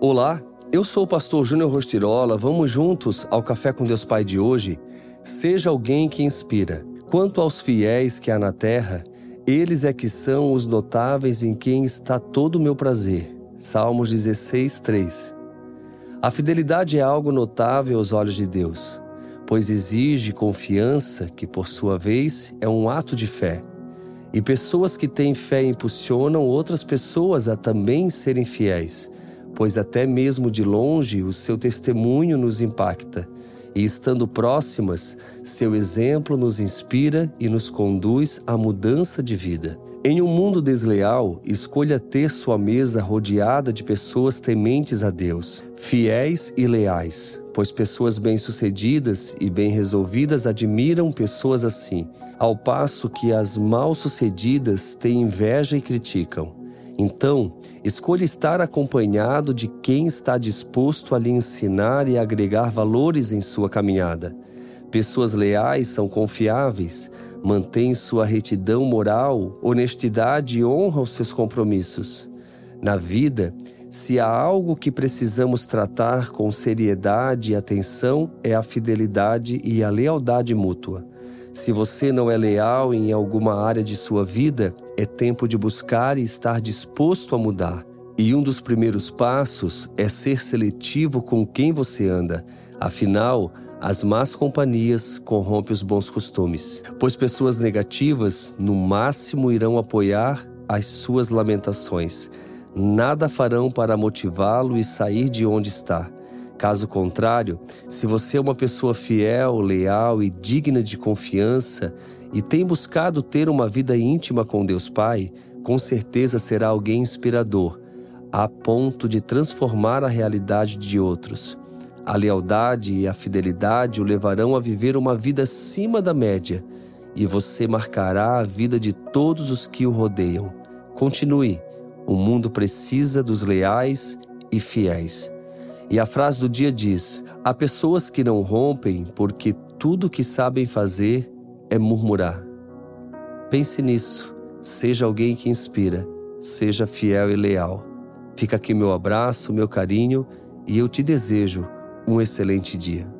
Olá, eu sou o pastor Júnior Rostirola. Vamos juntos ao Café com Deus Pai de hoje? Seja alguém que inspira. Quanto aos fiéis que há na terra, eles é que são os notáveis em quem está todo o meu prazer. Salmos 16, 3. A fidelidade é algo notável aos olhos de Deus, pois exige confiança, que por sua vez é um ato de fé. E pessoas que têm fé impulsionam outras pessoas a também serem fiéis pois até mesmo de longe o seu testemunho nos impacta, e estando próximas, seu exemplo nos inspira e nos conduz à mudança de vida. Em um mundo desleal, escolha ter sua mesa rodeada de pessoas tementes a Deus, fiéis e leais, pois pessoas bem-sucedidas e bem resolvidas admiram pessoas assim, ao passo que as mal-sucedidas têm inveja e criticam. Então, escolha estar acompanhado de quem está disposto a lhe ensinar e agregar valores em sua caminhada. Pessoas leais são confiáveis, mantêm sua retidão moral, honestidade e honra os seus compromissos. Na vida, se há algo que precisamos tratar com seriedade e atenção, é a fidelidade e a lealdade mútua. Se você não é leal em alguma área de sua vida, é tempo de buscar e estar disposto a mudar. E um dos primeiros passos é ser seletivo com quem você anda. Afinal, as más companhias corrompem os bons costumes, pois pessoas negativas, no máximo, irão apoiar as suas lamentações. Nada farão para motivá-lo e sair de onde está. Caso contrário, se você é uma pessoa fiel, leal e digna de confiança e tem buscado ter uma vida íntima com Deus Pai, com certeza será alguém inspirador, a ponto de transformar a realidade de outros. A lealdade e a fidelidade o levarão a viver uma vida acima da média e você marcará a vida de todos os que o rodeiam. Continue. O mundo precisa dos leais e fiéis. E a frase do dia diz: Há pessoas que não rompem porque tudo que sabem fazer é murmurar. Pense nisso. Seja alguém que inspira. Seja fiel e leal. Fica aqui meu abraço, meu carinho e eu te desejo um excelente dia.